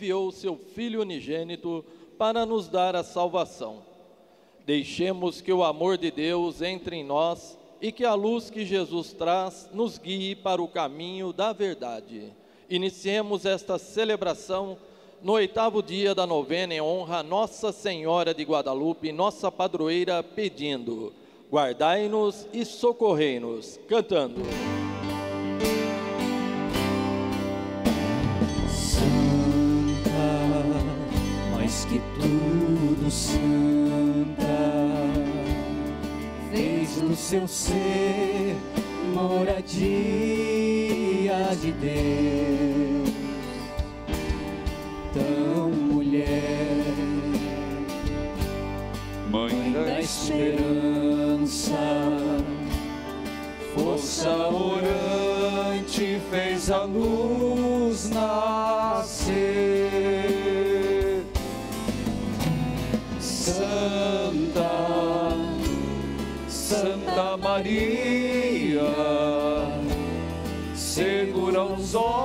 enviou seu Filho unigênito para nos dar a salvação. Deixemos que o amor de Deus entre em nós e que a luz que Jesus traz nos guie para o caminho da verdade. Iniciemos esta celebração no oitavo dia da novena em honra a Nossa Senhora de Guadalupe, nossa padroeira, pedindo: guardai-nos e socorrei-nos, cantando. Do seu ser moradia de Deus. Tão mulher, mãe da esperança, força orante fez a luz Maria, segura os olhos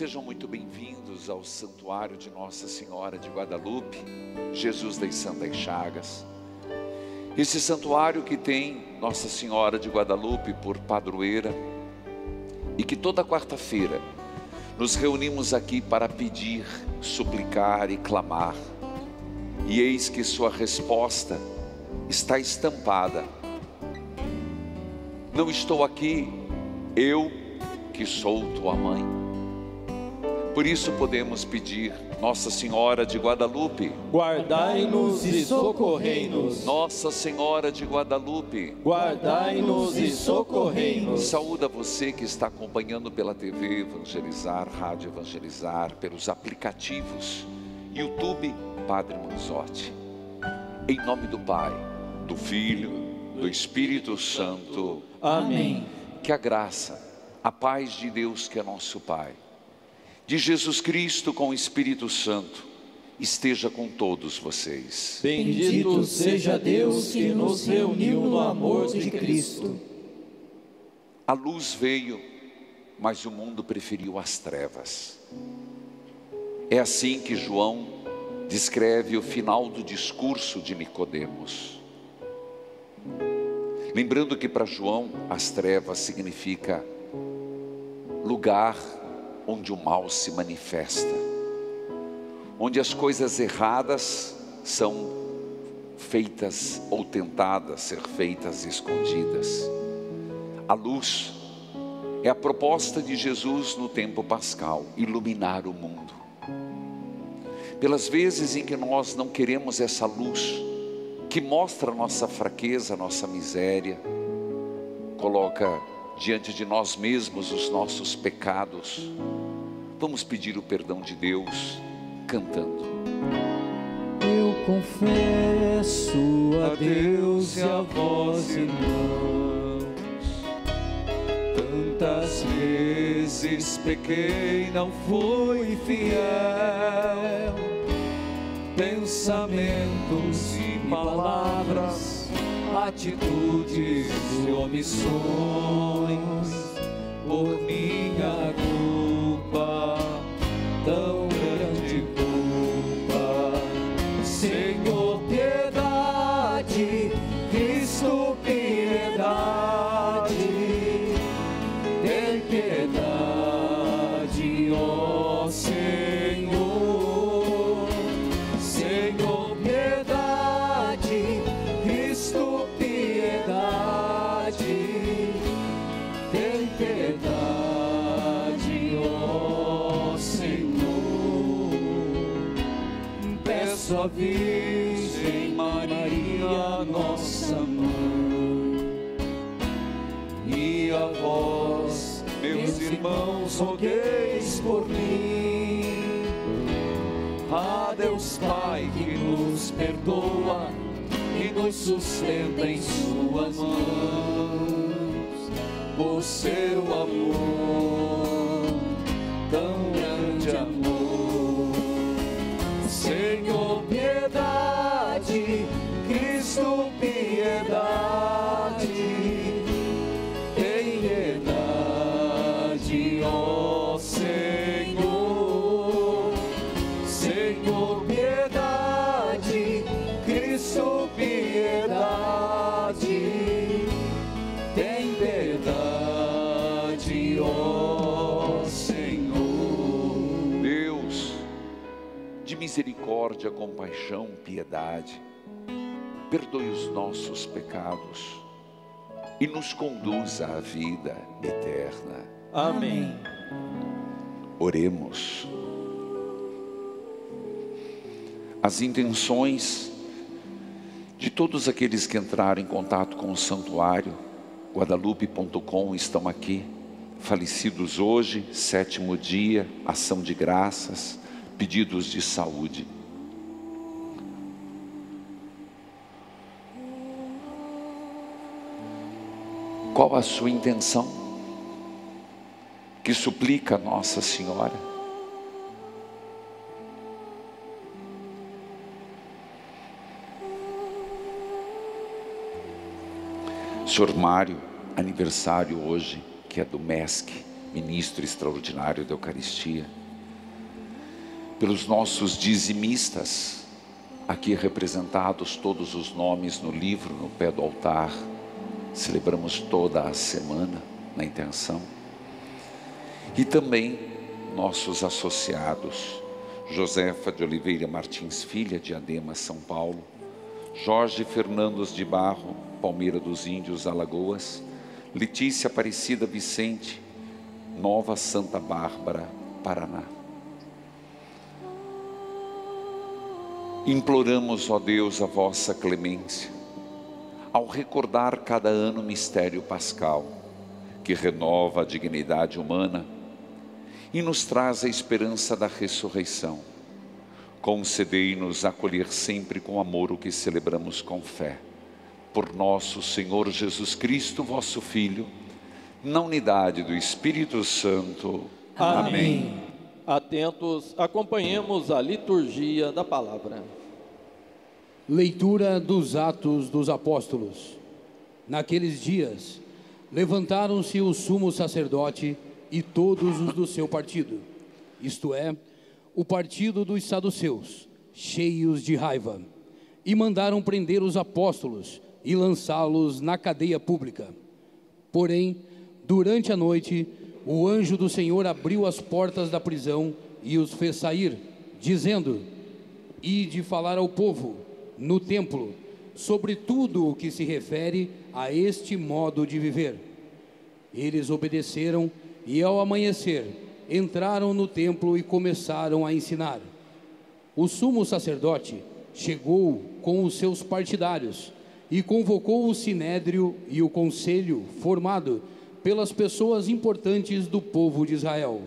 Sejam muito bem-vindos ao Santuário de Nossa Senhora de Guadalupe, Jesus das Santas Chagas. Esse santuário que tem Nossa Senhora de Guadalupe por padroeira e que toda quarta-feira nos reunimos aqui para pedir, suplicar e clamar. E eis que sua resposta está estampada. Não estou aqui, eu que sou tua mãe. Por isso podemos pedir, Nossa Senhora de Guadalupe, Guardai-nos e socorrei-nos. Nossa Senhora de Guadalupe, Guardai-nos e socorrei-nos. Saúda você que está acompanhando pela TV Evangelizar, Rádio Evangelizar, pelos aplicativos, YouTube Padre Manzotti. Em nome do Pai, do Filho, do Espírito Santo. Amém. Que a graça, a paz de Deus que é nosso Pai, de Jesus Cristo com o Espírito Santo, esteja com todos vocês. Bendito seja Deus que nos reuniu no amor de Cristo. A luz veio, mas o mundo preferiu as trevas. É assim que João descreve o final do discurso de Nicodemos. Lembrando que para João as trevas significa lugar onde o mal se manifesta, onde as coisas erradas são feitas ou tentadas ser feitas escondidas. A luz é a proposta de Jesus no tempo pascal, iluminar o mundo. Pelas vezes em que nós não queremos essa luz, que mostra nossa fraqueza, nossa miséria, coloca diante de nós mesmos os nossos pecados, vamos pedir o perdão de Deus cantando. Eu confesso a Deus e a vós, irmãos, tantas vezes pequei, não fui fiel, pensamentos e palavras, atitudes e omissões, por minha culpa, rogueis por mim. A Deus Pai que nos perdoa e nos sustenta em Suas mãos, por seu amor, misericórdia, compaixão, piedade, perdoe os nossos pecados e nos conduza à vida eterna. Amém. Oremos. As intenções de todos aqueles que entraram em contato com o santuário guadalupe.com estão aqui. Falecidos hoje, sétimo dia, ação de graças, pedidos de saúde. Qual a sua intenção? Que suplica Nossa Senhora? Senhor Mário, aniversário hoje, que é do MESC, Ministro Extraordinário da Eucaristia. Pelos nossos dizimistas, aqui representados todos os nomes no livro, no pé do altar, celebramos toda a semana na intenção. E também nossos associados, Josefa de Oliveira Martins Filha, de Adema, São Paulo, Jorge Fernandos de Barro, Palmeira dos Índios, Alagoas, Letícia Aparecida Vicente, Nova Santa Bárbara, Paraná. Imploramos, ó Deus, a vossa clemência, ao recordar cada ano o mistério pascal, que renova a dignidade humana e nos traz a esperança da ressurreição. Concedei-nos acolher sempre com amor o que celebramos com fé. Por nosso Senhor Jesus Cristo, vosso Filho, na unidade do Espírito Santo. Amém. Atentos, acompanhemos a liturgia da palavra. Leitura dos Atos dos Apóstolos. Naqueles dias, levantaram-se o sumo sacerdote e todos os do seu partido, isto é, o partido dos saduceus, cheios de raiva, e mandaram prender os apóstolos e lançá-los na cadeia pública. Porém, durante a noite, o anjo do Senhor abriu as portas da prisão e os fez sair, dizendo: Ide falar ao povo, no templo, sobre tudo o que se refere a este modo de viver. Eles obedeceram e, ao amanhecer, entraram no templo e começaram a ensinar. O sumo sacerdote chegou com os seus partidários e convocou o sinédrio e o conselho formado pelas pessoas importantes do povo de Israel.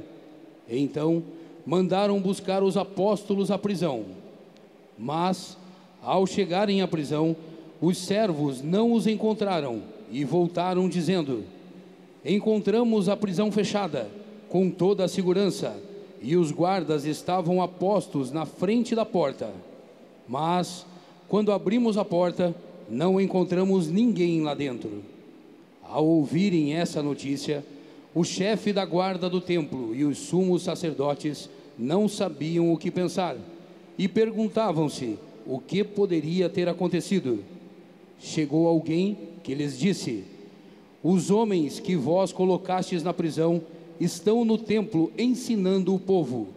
Então, mandaram buscar os apóstolos à prisão. Mas, ao chegarem à prisão, os servos não os encontraram e voltaram dizendo: Encontramos a prisão fechada, com toda a segurança, e os guardas estavam apostos na frente da porta. Mas, quando abrimos a porta, não encontramos ninguém lá dentro. Ao ouvirem essa notícia, o chefe da guarda do templo e os sumos sacerdotes não sabiam o que pensar e perguntavam-se o que poderia ter acontecido. Chegou alguém que lhes disse: Os homens que vós colocastes na prisão estão no templo ensinando o povo.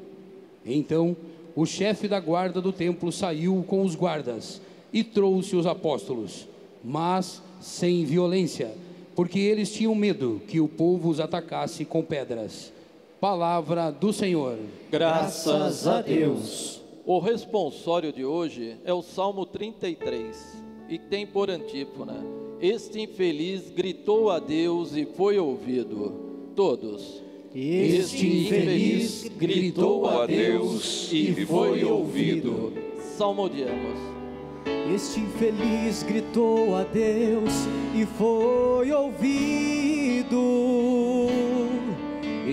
Então o chefe da guarda do templo saiu com os guardas e trouxe os apóstolos, mas sem violência, porque eles tinham medo que o povo os atacasse com pedras. Palavra do Senhor. Graças a Deus. O responsório de hoje é o Salmo 33 e tem por antífona: Este infeliz gritou a Deus e foi ouvido. Todos. Este infeliz gritou a Deus e foi ouvido. Salmodiamos. Este infeliz gritou a Deus e foi ouvido.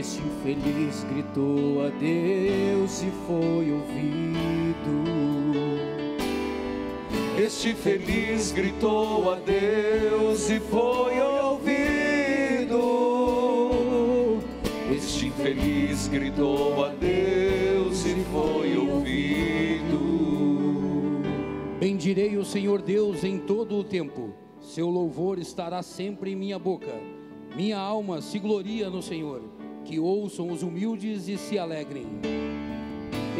Este infeliz gritou a Deus e foi ouvido. Este infeliz gritou a Deus e foi ouvido. Este infeliz gritou a Deus e foi ouvido. Bendirei o Senhor Deus em todo o tempo. Seu louvor estará sempre em minha boca. Minha alma se gloria no Senhor. Que ouçam os humildes e se alegrem.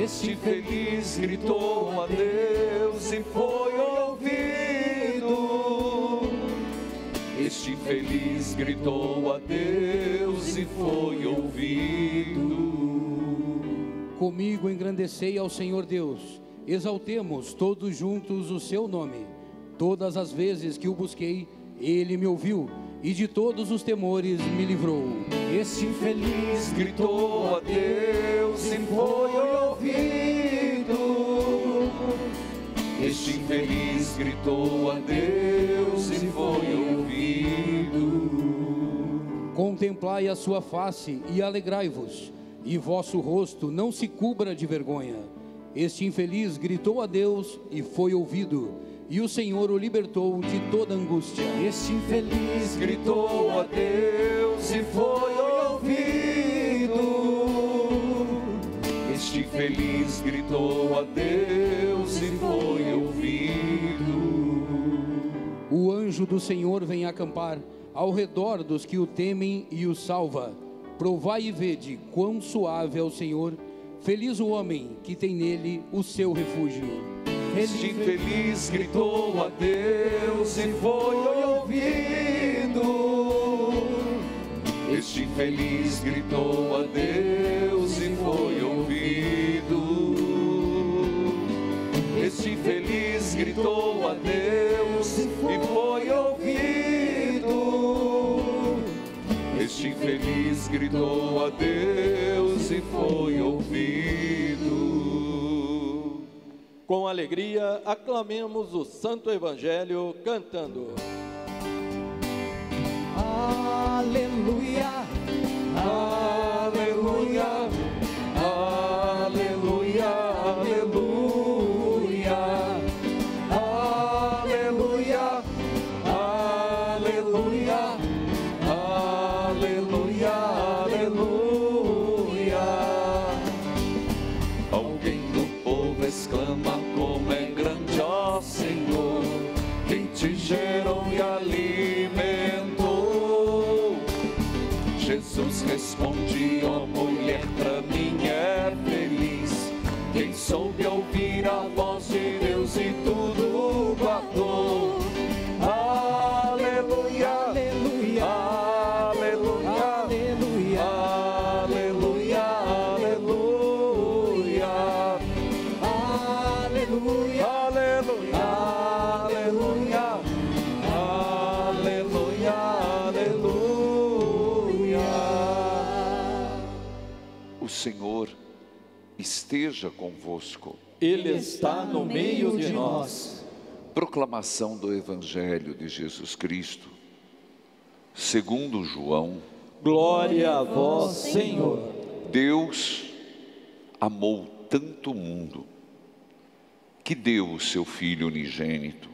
Este infeliz gritou a Deus e foi ouvido. Este infeliz gritou a Deus e foi ouvido. Comigo engrandecei ao Senhor Deus. Exaltemos todos juntos o seu nome. Todas as vezes que o busquei, ele me ouviu e de todos os temores me livrou. Este infeliz gritou a Deus e foi ouvido. Este infeliz gritou a Deus e foi ouvido. Contemplai a sua face e alegrai-vos, e vosso rosto não se cubra de vergonha. Este infeliz gritou a Deus e foi ouvido, e o Senhor o libertou de toda angústia. Este infeliz gritou a Deus e foi ouvido. Este infeliz gritou a Deus e foi ouvido. O anjo do Senhor vem acampar ao redor dos que o temem e o salva. Provai e vede quão suave é o Senhor. Feliz o homem que tem nele o seu refúgio. Este infeliz gritou a Deus e foi ouvido. Este infeliz gritou a Deus e foi ouvido. Este infeliz gritou a Deus e foi ouvido. Este infeliz gritou a Deus e foi ouvido. Com alegria, aclamemos o Santo Evangelho cantando. Aleluia, convosco. Ele está no meio de nós. Proclamação do Evangelho de Jesus Cristo, segundo João. Glória a vós, Senhor. Deus amou tanto o mundo que deu o seu Filho unigênito,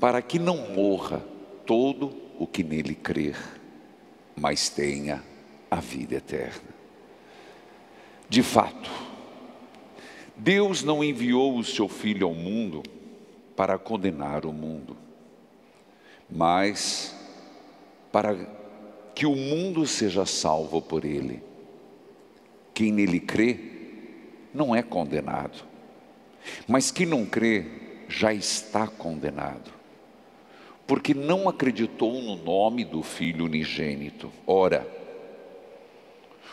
para que não morra todo o que nele crer, mas tenha a vida eterna. De fato, Deus não enviou o seu Filho ao mundo para condenar o mundo, mas para que o mundo seja salvo por ele. Quem nele crê não é condenado, mas quem não crê já está condenado, porque não acreditou no nome do Filho unigênito. Ora,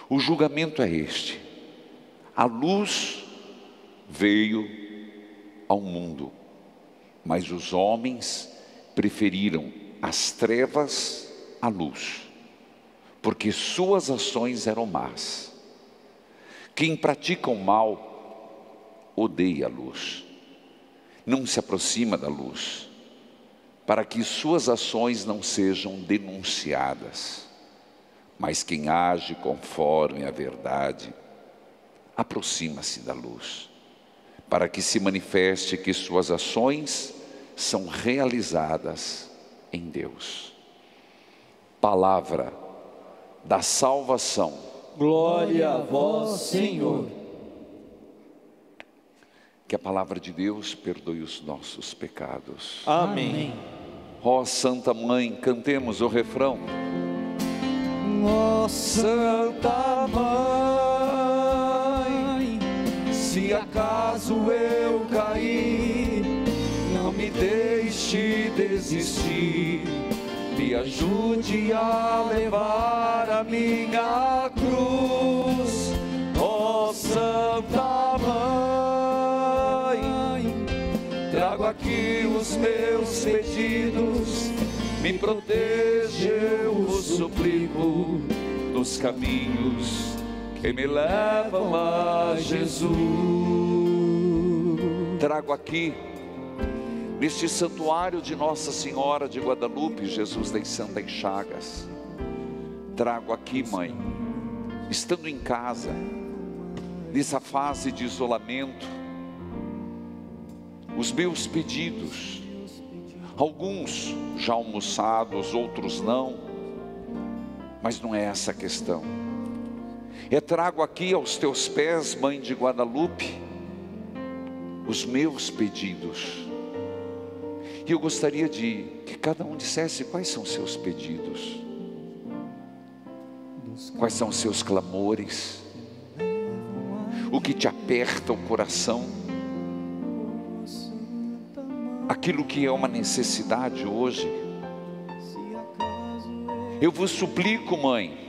o julgamento é este: a luz veio ao mundo, mas os homens preferiram as trevas à luz, porque suas ações eram más. Quem pratica o mal odeia a luz, não se aproxima da luz, para que suas ações não sejam denunciadas. Mas quem age conforme a verdade, aproxima-se da luz, para que se manifeste que suas ações são realizadas em Deus. Palavra da salvação. Glória a vós, Senhor. Que a palavra de Deus perdoe os nossos pecados. Amém. Ó Santa Mãe, cantemos o refrão. Ó Santa Mãe, se acaso eu cair, não me deixe desistir, me ajude a levar a minha cruz. Ó Santa Mãe, trago aqui os meus pedidos, me proteja, eu suplico, nos caminhos que me levam a Jesus. Trago aqui, neste santuário de Nossa Senhora de Guadalupe, Jesus das Santas Chagas. Trago aqui, mãe, estando em casa, nessa fase de isolamento, os meus pedidos, alguns já almoçados, outros não, mas não é essa a questão. É trago aqui aos teus pés, mãe de Guadalupe, os meus pedidos. E eu gostaria de que cada um dissesse quais são seus pedidos, quais são seus clamores, o que te aperta o coração, aquilo que é uma necessidade hoje. Eu vos suplico, mãe,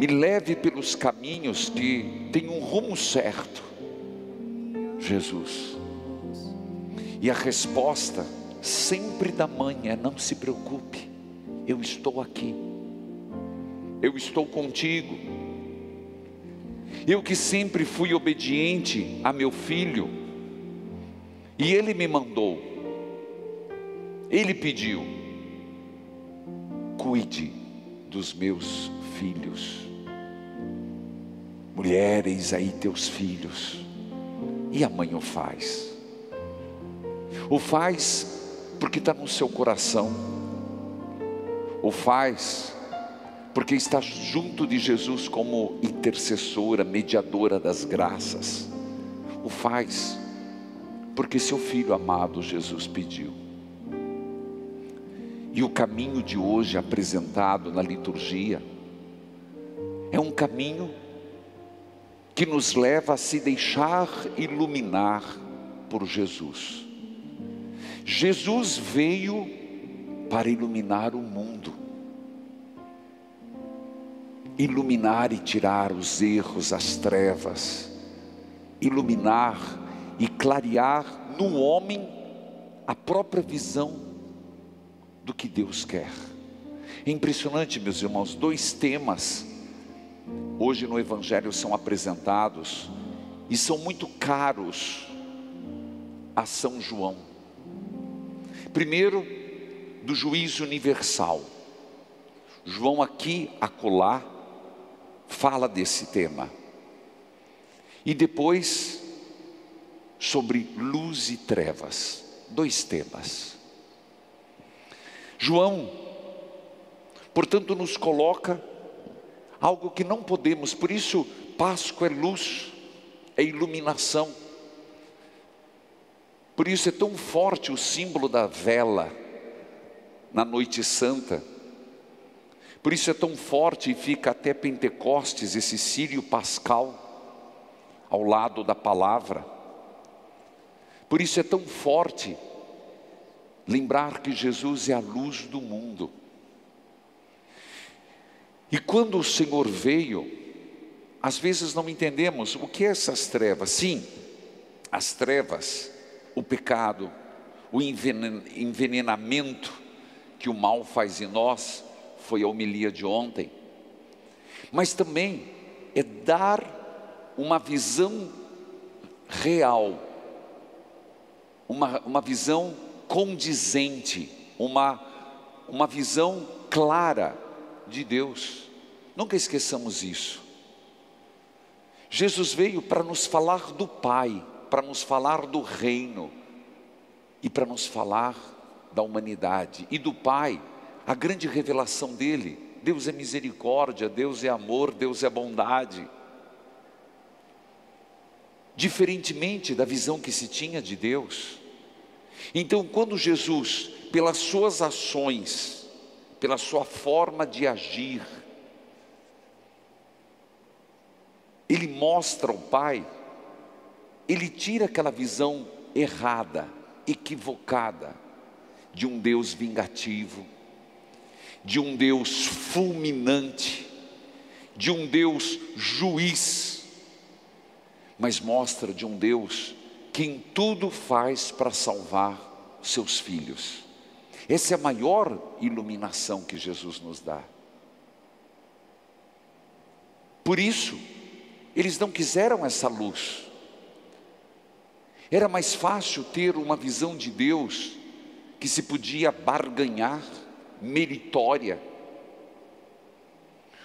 me leve pelos caminhos que têm um rumo certo, Jesus. E a resposta sempre da mãe é: não se preocupe, eu estou aqui, eu estou contigo. Eu que sempre fui obediente a meu filho, e ele me mandou, ele pediu, cuide dos meus filhos. Mulheres aí teus filhos, e a mãe o faz, o faz porque está no seu coração, o faz porque está junto de Jesus como intercessora, mediadora das graças, o faz porque seu filho amado Jesus pediu. E o caminho de hoje apresentado na liturgia é um caminho que nos leva a se deixar iluminar por Jesus. Jesus veio para iluminar o mundo, iluminar e tirar os erros, as trevas, iluminar e clarear no homem a própria visão do que Deus quer. É impressionante, meus irmãos, dois temas hoje no Evangelho são apresentados e são muito caros a São João. Primeiro, do juízo universal. João aqui, acolá, fala desse tema. E depois, sobre luz e trevas. Dois temas. João, portanto, nos coloca algo que não podemos, por isso, Páscoa é luz, é iluminação. Por isso é tão forte o símbolo da vela na noite santa. Por isso é tão forte e fica até Pentecostes esse Sírio Pascal ao lado da palavra. Por isso é tão forte lembrar que Jesus é a luz do mundo. E quando o Senhor veio, às vezes não entendemos o que é essas trevas. Sim, as trevas, o pecado, o envenenamento que o mal faz em nós, foi a homilia de ontem. Mas também é dar uma visão real, uma, uma visão condizente, uma, uma visão clara de Deus. Nunca esqueçamos isso. Jesus veio para nos falar do Pai, para nos falar do reino e para nos falar da humanidade. E do Pai, a grande revelação dele: Deus é misericórdia, Deus é amor, Deus é bondade. Diferentemente da visão que se tinha de Deus. Então, quando Jesus, pelas suas ações, pela sua forma de agir, ele mostra ao Pai, ele tira aquela visão errada, equivocada, de um Deus vingativo, de um Deus fulminante, de um Deus juiz, mas mostra de um Deus que em tudo faz para salvar seus filhos. Essa é a maior iluminação que Jesus nos dá. Por isso, eles não quiseram essa luz. Era mais fácil ter uma visão de Deus que se podia barganhar, meritória.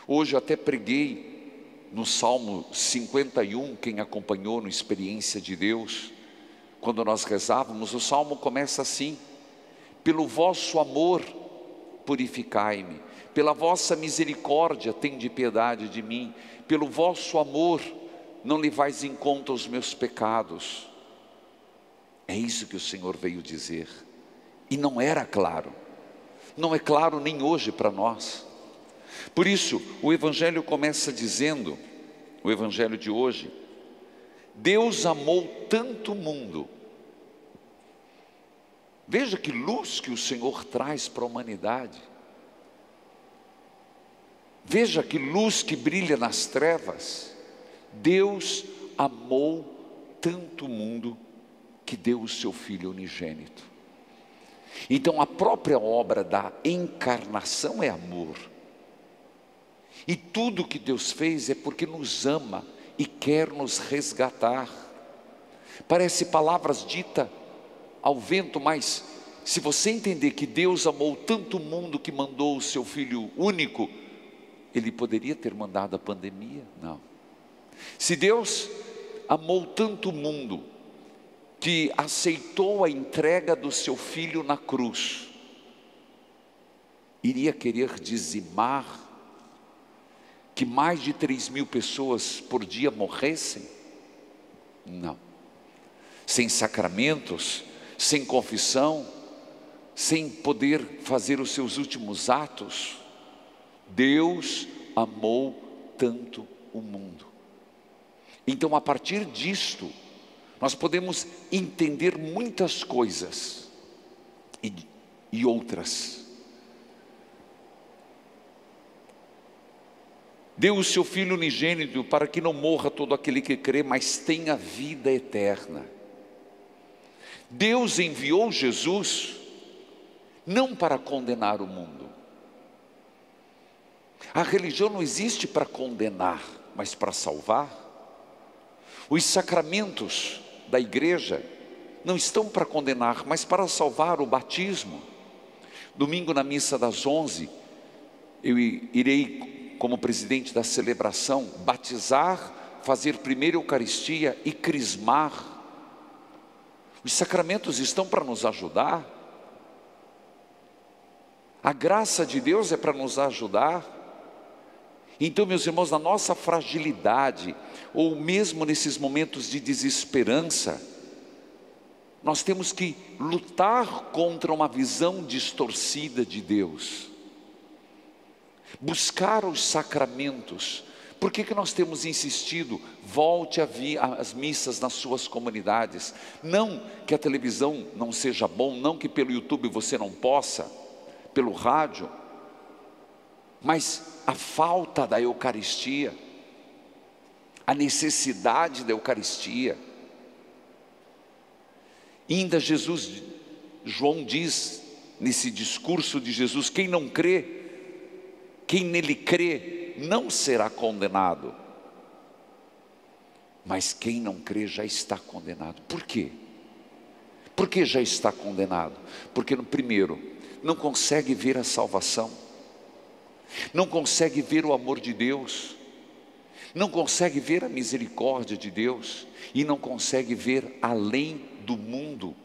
Hoje eu até preguei no Salmo 51, quem acompanhou no Experiência de Deus, quando nós rezávamos, o salmo começa assim: Pelo vosso amor, purificai-me, pela vossa misericórdia, tende piedade de mim pelo vosso amor, não levais em conta os meus pecados. É isso que o Senhor veio dizer. E não era claro. Não é claro nem hoje para nós. Por isso, o Evangelho começa dizendo, o Evangelho de hoje, Deus amou tanto o mundo. Veja que luz que o Senhor traz para a humanidade. Veja que luz que brilha nas trevas. Deus amou tanto o mundo que deu o seu Filho unigênito. Então a própria obra da encarnação é amor. E tudo que Deus fez é porque nos ama e quer nos resgatar. Parece palavras ditas ao vento, mas se você entender que Deus amou tanto o mundo que mandou o seu Filho único, ele poderia ter mandado a pandemia? Não. Se Deus amou tanto o mundo, que aceitou a entrega do seu filho na cruz, iria querer dizimar que mais de 3 mil pessoas por dia morressem? Não. Sem sacramentos, sem confissão, sem poder fazer os seus últimos atos, Deus amou tanto o mundo. Então, a partir disto, nós podemos entender muitas coisas e, e outras. Deu o seu Filho unigênito para que não morra todo aquele que crê, mas tenha vida eterna. Deus enviou Jesus não para condenar o mundo, a religião não existe para condenar, mas para salvar. Os sacramentos da igreja não estão para condenar, mas para salvar o batismo. Domingo na missa das onze, eu irei, como presidente da celebração, batizar, fazer primeiro Eucaristia e crismar. Os sacramentos estão para nos ajudar. A graça de Deus é para nos ajudar. Então, meus irmãos, na nossa fragilidade, ou mesmo nesses momentos de desesperança, nós temos que lutar contra uma visão distorcida de Deus, buscar os sacramentos. Por que, que nós temos insistido? Volte a vir às missas nas suas comunidades. Não que a televisão não seja bom, não que pelo YouTube você não possa, pelo rádio, mas a falta da Eucaristia. a necessidade da Eucaristia. Ainda Jesus, João diz nesse discurso de Jesus: quem não crê, quem nele crê, não será condenado. Mas quem não crê já está condenado. Por quê? Por que já está condenado? Porque, no primeiro, não consegue ver a salvação, não consegue ver o amor de Deus, não consegue ver a misericórdia de Deus e não consegue ver além do mundo,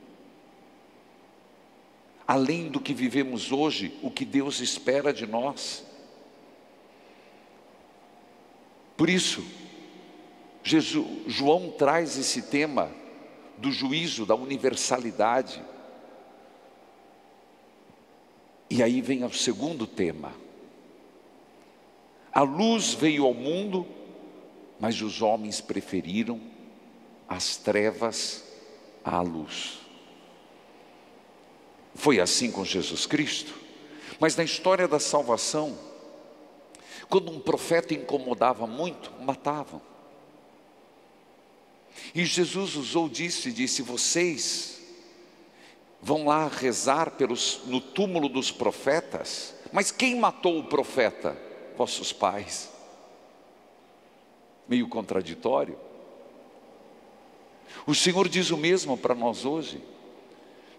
além do que vivemos hoje, o que Deus espera de nós. Por isso, Jesus, João traz esse tema do juízo, da universalidade. E aí vem o segundo tema. A luz veio ao mundo, mas os homens preferiram as trevas à luz. Foi assim com Jesus Cristo. Mas na história da salvação, quando um profeta incomodava muito, matavam. E Jesus usou disso e disse: Vocês vão lá rezar pelos, no túmulo dos profetas, mas quem matou o profeta? Vossos pais. Meio contraditório. O Senhor diz o mesmo para nós hoje.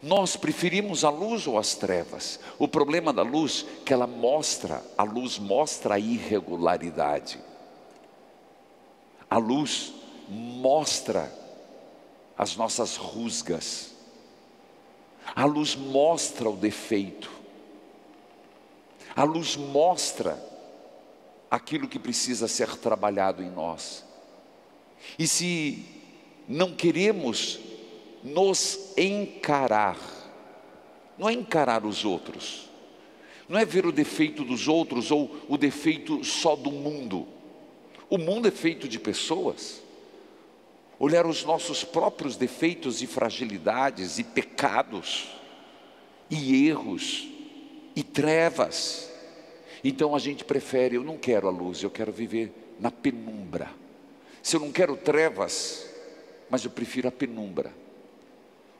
Nós preferimos a luz ou as trevas? O problema da luz é que ela mostra, a luz mostra a irregularidade. A luz mostra as nossas rusgas. A luz mostra o defeito. A luz mostra aquilo que precisa ser trabalhado em nós. E se não queremos nos encarar, não é encarar os outros, não é ver o defeito dos outros ou o defeito só do mundo. O mundo é feito de pessoas olhar os nossos próprios defeitos e fragilidades e pecados e erros e trevas. Então a gente prefere, eu não quero a luz, eu quero viver na penumbra. Se eu não quero trevas, mas eu prefiro a penumbra,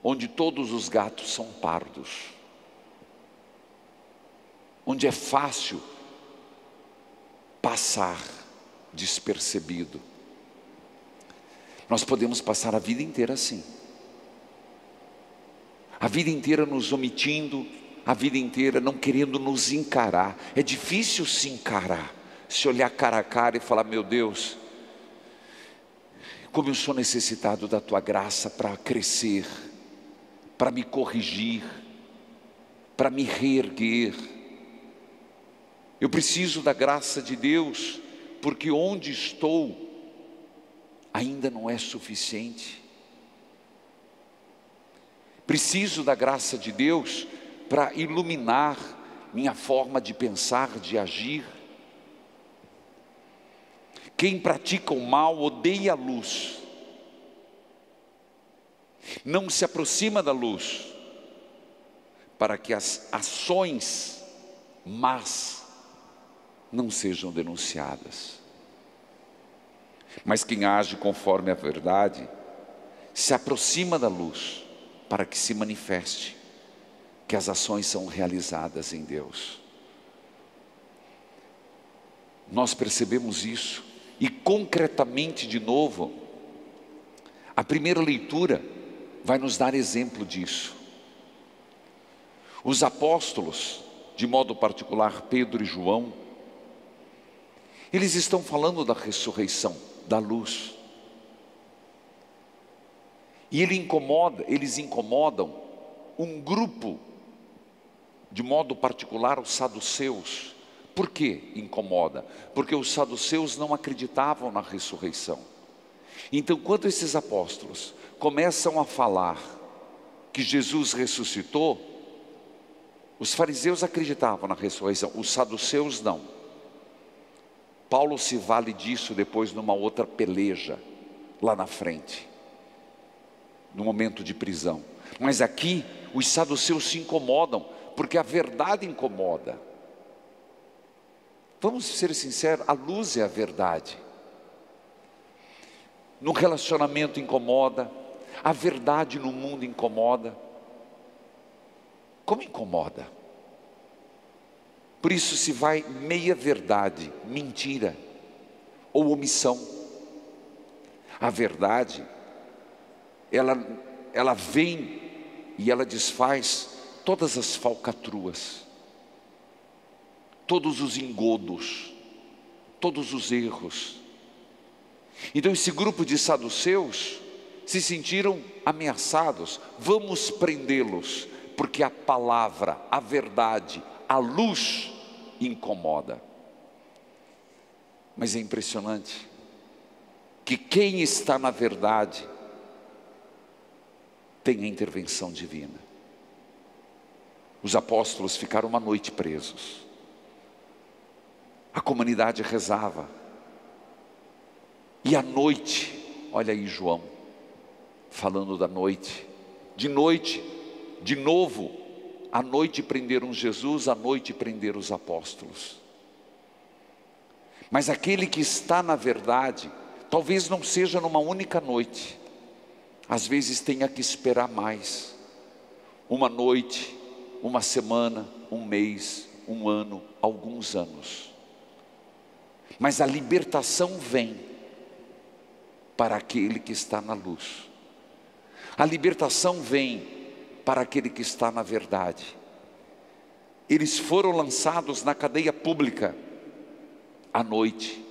onde todos os gatos são pardos, onde é fácil passar despercebido nós podemos passar a vida inteira assim. A vida inteira nos omitindo, a vida inteira não querendo nos encarar. É difícil se encarar, se olhar cara a cara e falar: Meu Deus, como eu sou necessitado da tua graça para crescer, para me corrigir, para me reerguer. Eu preciso da graça de Deus, porque onde estou, ainda não é suficiente. Preciso da graça de Deus para iluminar minha forma de pensar, de agir. Quem pratica o mal odeia a luz, não se aproxima da luz, para que as ações más não sejam denunciadas. Mas quem age conforme a verdade se aproxima da luz para que se manifeste que as ações são realizadas em Deus. Nós percebemos isso e concretamente de novo, a primeira leitura vai nos dar exemplo disso. Os apóstolos, de modo particular Pedro e João, eles estão falando da ressurreição da luz. E ele incomoda, eles incomodam um grupo, de modo particular os saduceus. Por que incomoda? Porque os saduceus não acreditavam na ressurreição. Então, quando esses apóstolos começam a falar que Jesus ressuscitou, os fariseus acreditavam na ressurreição, os saduceus não. Paulo se vale disso depois numa outra peleja, lá na frente, no momento de prisão. Mas aqui, os saduceus se incomodam, porque a verdade incomoda. Vamos ser sinceros, a luz é a verdade. no relacionamento incomoda, a verdade no mundo incomoda. Como incomoda? Por isso se vai meia verdade, mentira ou omissão. A verdade, ela, ela vem e ela desfaz todas as falcatruas, todos os engodos, todos os erros. Então esse grupo de saduceus se sentiram ameaçados. Vamos prendê-los, porque a palavra, a verdade, a luz incomoda. Mas é impressionante que quem está na verdade tem a intervenção divina. Os apóstolos ficaram uma noite presos. A comunidade rezava. E à noite, olha aí João, falando da noite. De noite, de novo, à noite prenderam Jesus, à noite prenderam os apóstolos. Mas aquele que está na verdade, talvez não seja numa única noite, às vezes tenha que esperar mais. Uma noite, uma semana, um mês, um ano, alguns anos. Mas a libertação vem para aquele que está na luz. A libertação vem para aquele que está na verdade. Eles foram lançados na cadeia pública à noite,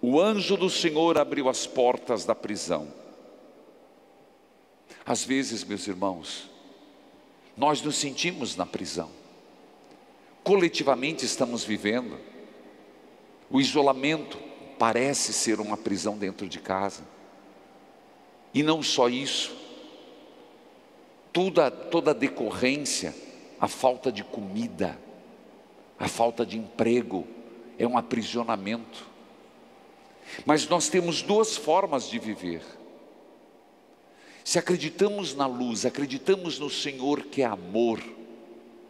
o anjo do Senhor abriu as portas da prisão. Às vezes, meus irmãos, nós nos sentimos na prisão, coletivamente estamos vivendo, o isolamento parece ser uma prisão dentro de casa, e não só isso, toda, toda a decorrência, a falta de comida, a falta de emprego, é um aprisionamento. Mas nós temos duas formas de viver. Se acreditamos na luz, acreditamos no Senhor que é amor,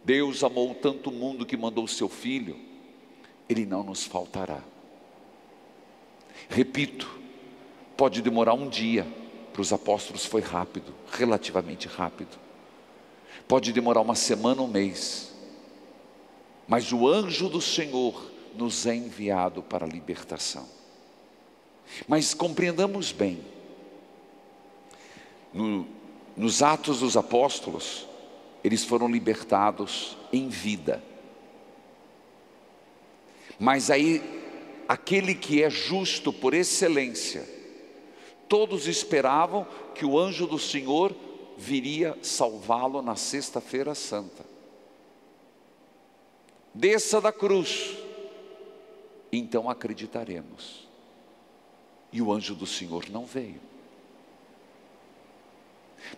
Deus amou tanto o mundo que mandou o seu Filho, Ele não nos faltará. Repito, pode demorar um dia, para os apóstolos foi rápido, relativamente rápido. Pode demorar uma semana, um mês, mas o anjo do Senhor nos é enviado para a libertação. Mas compreendamos bem, no, nos Atos dos Apóstolos, eles foram libertados em vida. Mas aí, aquele que é justo por excelência, todos esperavam que o anjo do Senhor viria salvá-lo na Sexta-feira Santa. Desça da cruz, então acreditaremos. E o anjo do Senhor não veio.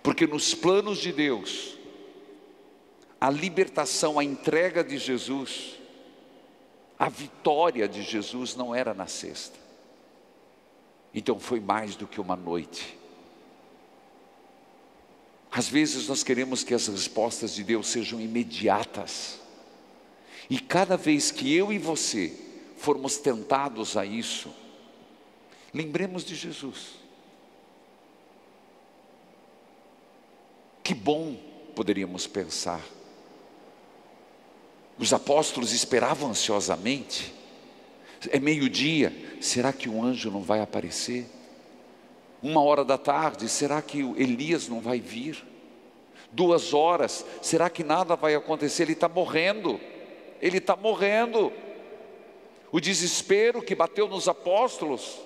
Porque nos planos de Deus, a libertação, a entrega de Jesus, a vitória de Jesus não era na sexta. Então foi mais do que uma noite. Às vezes nós queremos que as respostas de Deus sejam imediatas. E cada vez que eu e você formos tentados a isso, lembremos de Jesus. Que bom poderíamos pensar. Os apóstolos esperavam ansiosamente. É meio-dia, será que um anjo não vai aparecer? Uma hora da tarde, será que Elias não vai vir? Duas horas, será que nada vai acontecer? Ele está morrendo, ele está morrendo o desespero que bateu nos apóstolos,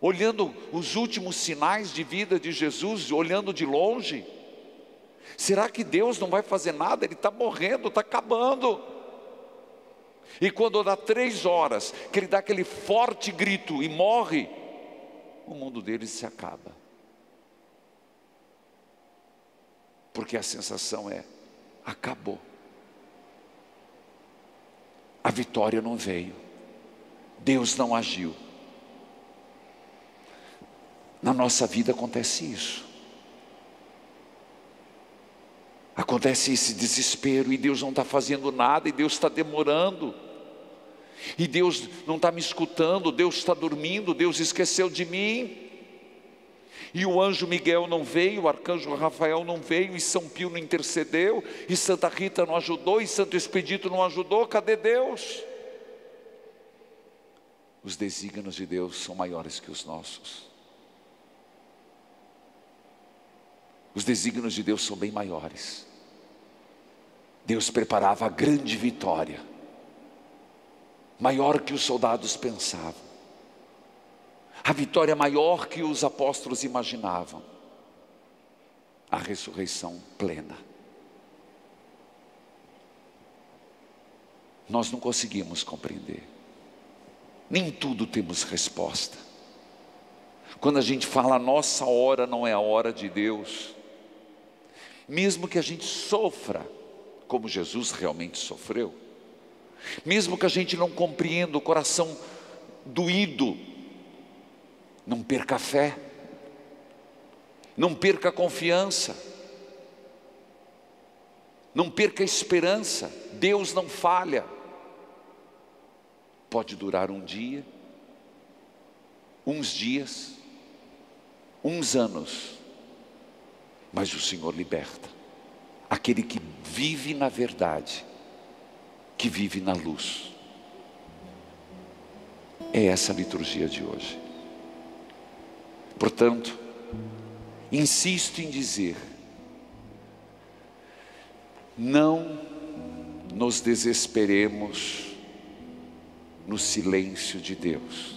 olhando os últimos sinais de vida de Jesus, olhando de longe. Será que Deus não vai fazer nada? Ele está morrendo, está acabando. E quando dá três horas, que ele dá aquele forte grito e morre, o mundo deles se acaba. Porque a sensação é: acabou a vitória não veio, Deus não agiu. Na nossa vida acontece isso. Acontece esse desespero e Deus não está fazendo nada, e Deus está demorando, e Deus não está me escutando, Deus está dormindo, Deus esqueceu de mim. E o anjo Miguel não veio, o arcanjo Rafael não veio, e São Pio não intercedeu, e Santa Rita não ajudou, e Santo Expedito não ajudou, cadê Deus? Os desígnios de Deus são maiores que os nossos. Os desígnios de Deus são bem maiores. Deus preparava a grande vitória, maior que os soldados pensavam a vitória maior que os apóstolos imaginavam a ressurreição plena. Nós não conseguimos compreender, nem tudo temos resposta. Quando a gente fala, a nossa hora não é a hora de Deus, mesmo que a gente sofra, como Jesus realmente sofreu, mesmo que a gente não compreenda o coração doído não perca a fé, não perca a confiança, não perca a esperança. Deus não falha. Pode durar um dia, uns dias, uns anos, mas o Senhor liberta aquele que vive na verdade, que vive na luz. É essa a liturgia de hoje. Portanto, insisto em dizer: não nos desesperemos no silêncio de Deus.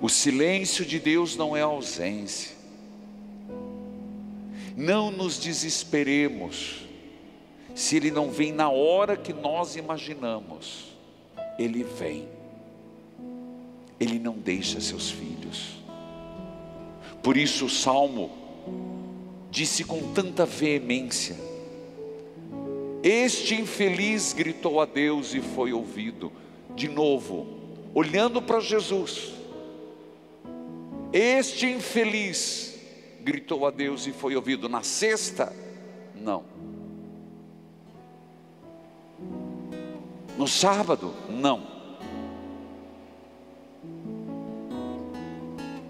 O silêncio de Deus não é ausência. Não nos desesperemos se Ele não vem na hora que nós imaginamos. Ele vem. Ele não deixa seus filhos. Por isso o salmo disse com tanta veemência: Este infeliz gritou a Deus e foi ouvido. De novo, olhando para Jesus. Este infeliz gritou a Deus e foi ouvido. Na sexta, não. No sábado, não.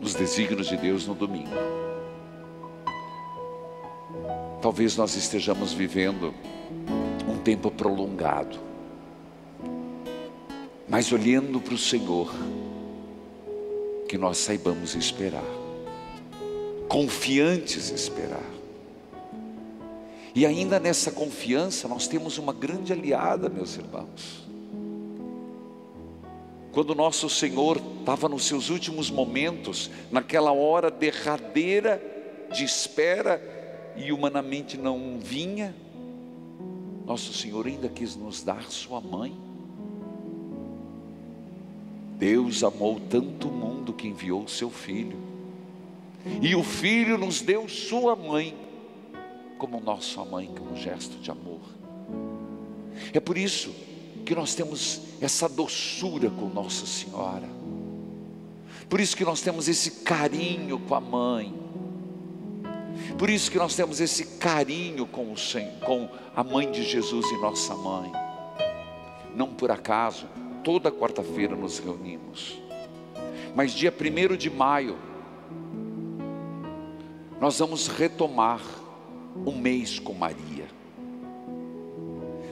nos desígnios de Deus no domingo. Talvez nós estejamos vivendo um tempo prolongado, mas olhando para o Senhor, que nós saibamos esperar, confiantes esperar. E ainda nessa confiança, nós temos uma grande aliada, meus irmãos. Quando nosso Senhor estava nos seus últimos momentos, naquela hora derradeira de espera e humanamente não vinha, nosso Senhor ainda quis nos dar Sua mãe. Deus amou tanto o mundo que enviou o seu Filho, e o Filho nos deu Sua mãe, como nossa mãe, como gesto de amor. É por isso que nós temos essa doçura com Nossa Senhora. Por isso que nós temos esse carinho com a mãe. Por isso que nós temos esse carinho com, o Senhor, com a mãe de Jesus e nossa mãe. Não por acaso, toda quarta-feira nos reunimos. Mas dia 1 de maio, nós vamos retomar um mês com Maria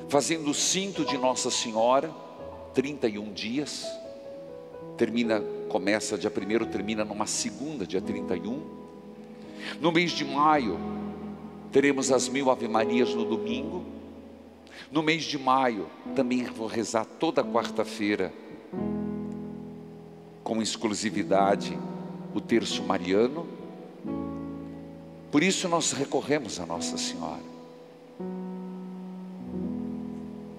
fazendo o cinto de Nossa Senhora, 31 dias, termina, começa dia 1 termina numa segunda, dia 31. No mês de maio, teremos as mil Ave Marias no domingo. No mês de maio, também vou rezar toda quarta-feira, com exclusividade, o terço mariano. Por isso nós recorremos a Nossa Senhora.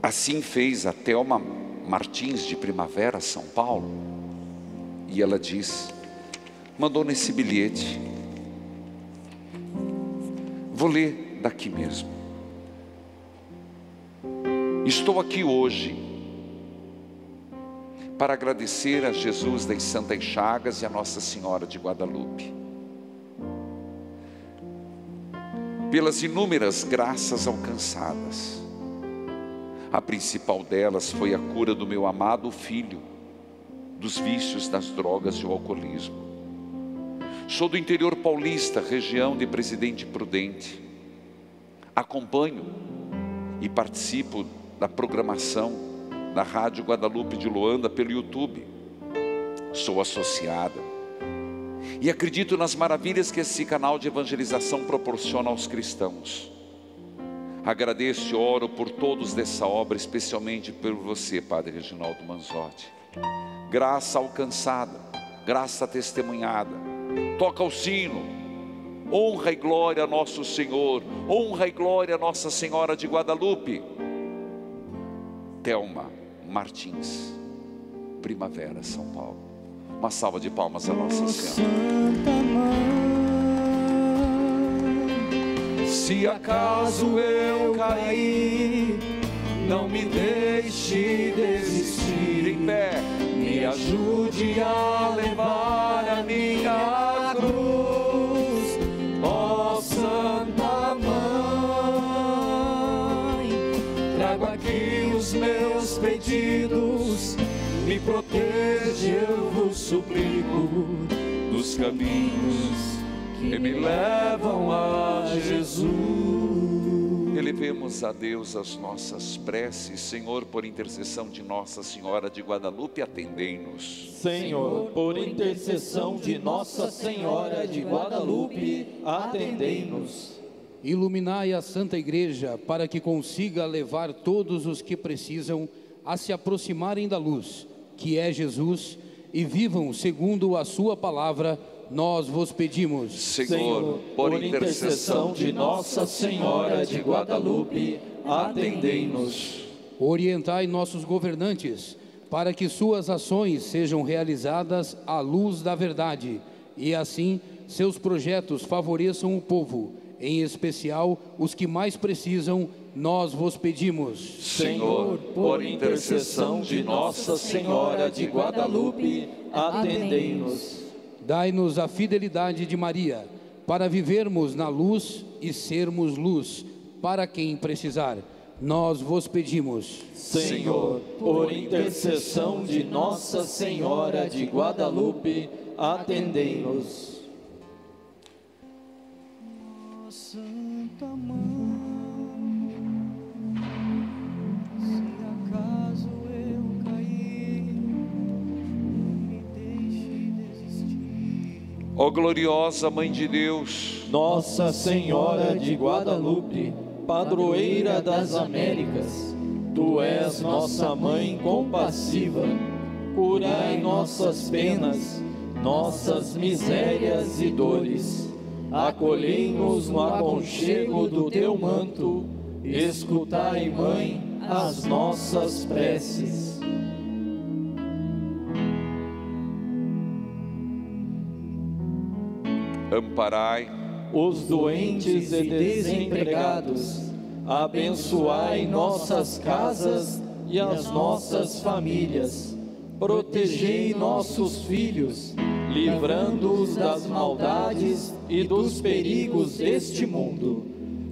Assim fez a Thelma Martins de Primavera, São Paulo. E ela diz: mandou nesse bilhete. Vou ler daqui mesmo. Estou aqui hoje para agradecer a Jesus das Santas Chagas e a Nossa Senhora de Guadalupe. Pelas inúmeras graças alcançadas a principal delas foi a cura do meu amado filho, dos vícios das drogas e o alcoolismo. Sou do interior paulista, região de Presidente Prudente. Acompanho e participo da programação da Rádio Guadalupe de Luanda pelo YouTube. Sou associada. E acredito nas maravilhas que esse canal de evangelização proporciona aos cristãos. Agradeço e oro por todos dessa obra, especialmente por você, Padre Reginaldo Manzotti. Graça alcançada, graça testemunhada. Toca o sino, honra e glória a nosso Senhor, honra e glória a Nossa Senhora de Guadalupe. Telma Martins, Primavera, São Paulo. Uma salva de palmas a Nossa Senhora. Se acaso eu cair, não me deixe desistir. Em pé, Me ajude a levar a minha cruz, ó Santa Mãe. Trago aqui os meus pedidos, me proteja, suplico, dos caminhos que me levam a Jesus. elevemos a Deus as nossas preces, Senhor, por intercessão de Nossa Senhora de Guadalupe, atendei-nos. Senhor, por intercessão de Nossa Senhora de Guadalupe, atendei-nos. Iluminai a Santa Igreja para que consiga levar todos os que precisam a se aproximarem da luz, que é Jesus, e vivam segundo a Sua palavra. Nós vos pedimos. Senhor, por intercessão de Nossa Senhora de Guadalupe, atendei-nos. Orientai nossos governantes para que suas ações sejam realizadas à luz da verdade e assim seus projetos favoreçam o povo, em especial os que mais precisam. Nós vos pedimos. Senhor, por intercessão de Nossa Senhora de Guadalupe, atendei-nos. Dai-nos a fidelidade de Maria, para vivermos na luz e sermos luz para quem precisar. Nós vos pedimos. Senhor, por intercessão de Nossa Senhora de Guadalupe, atendei-nos. Desistir. Ó gloriosa Mãe de Deus, Nossa Senhora de Guadalupe, padroeira das Américas, tu és nossa mãe compassiva, curai nossas penas, nossas misérias e dores. Acolhei-nos no aconchego do teu manto, escutai, mãe, as nossas preces. amparai os doentes e desempregados, abençoai nossas casas e as nossas famílias, protegei nossos filhos, livrando-os das maldades e dos perigos deste mundo.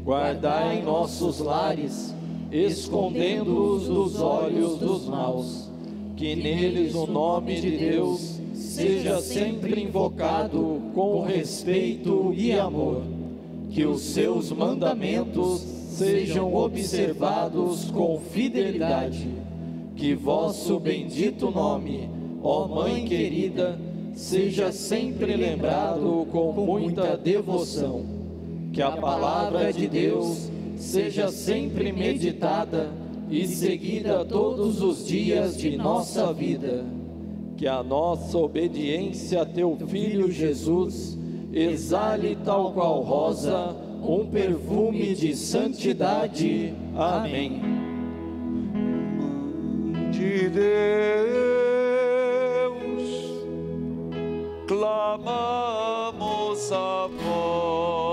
Guardai nossos lares, escondendo-os dos olhos dos maus, que neles o nome de Deus seja sempre invocado com respeito e amor, que os seus mandamentos sejam observados com fidelidade, que vosso bendito nome, ó Mãe querida, seja sempre lembrado com muita devoção, que a palavra de Deus seja sempre meditada e seguida todos os dias de nossa vida que a nossa obediência a teu Filho Jesus exale tal qual rosa um perfume de santidade. Amém. de Deus, clamamos a vós.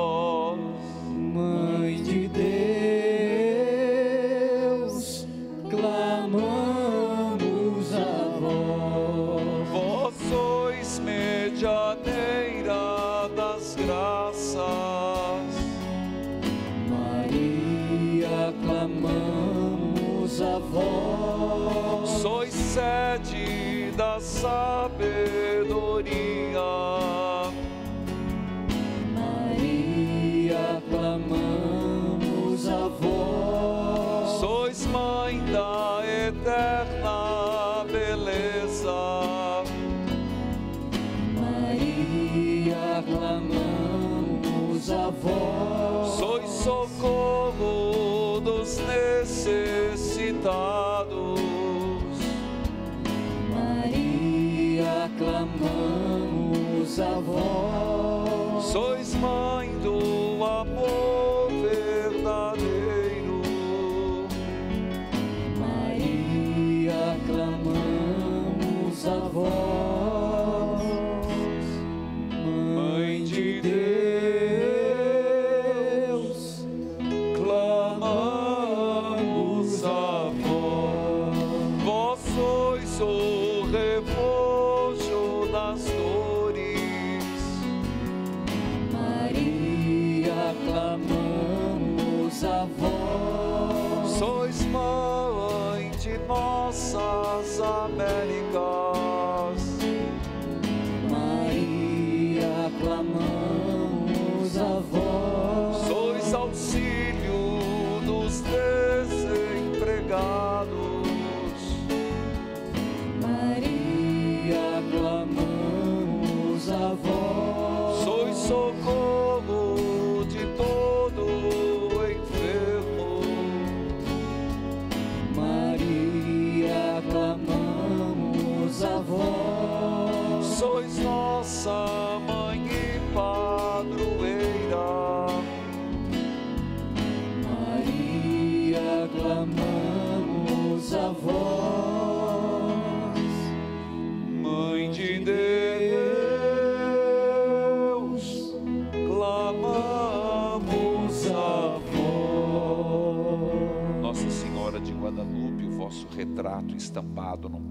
Clamamos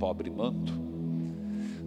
pobre manto,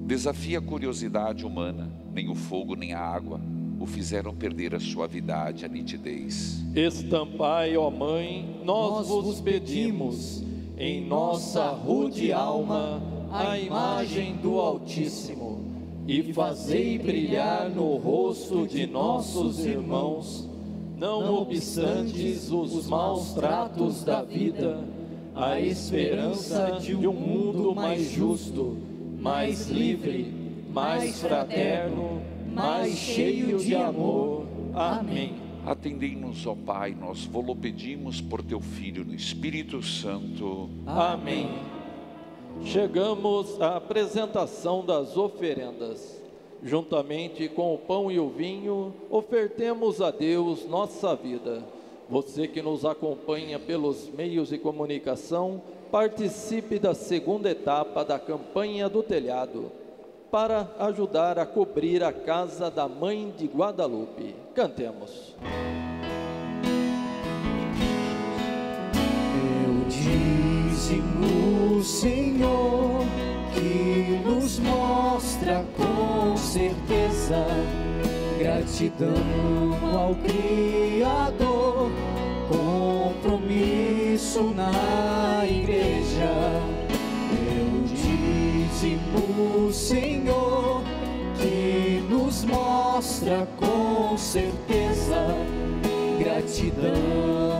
desafia a curiosidade humana, nem o fogo nem a água o fizeram perder a suavidade, a nitidez. Estampai, ó Mãe, nós vos pedimos, em nossa rude alma, a imagem do Altíssimo, e fazei brilhar no rosto de nossos irmãos, não obstantes os maus tratos da vida, a esperança de um mundo mais justo, mais livre, mais fraterno, mais cheio de amor. Amém. Atendei-nos, ó Pai, nós vos pedimos por teu Filho no Espírito Santo. Amém. Chegamos à apresentação das oferendas. Juntamente com o pão e o vinho, ofertemos a Deus nossa vida. Você que nos acompanha pelos meios de comunicação, participe da segunda etapa da campanha do telhado, para ajudar a cobrir a casa da Mãe de Guadalupe. Cantemos. Eu dízimo, Senhor, que nos mostra com certeza gratidão ao Criador, compromisso na igreja. Eu dízimo, Senhor, que nos mostra com certeza gratidão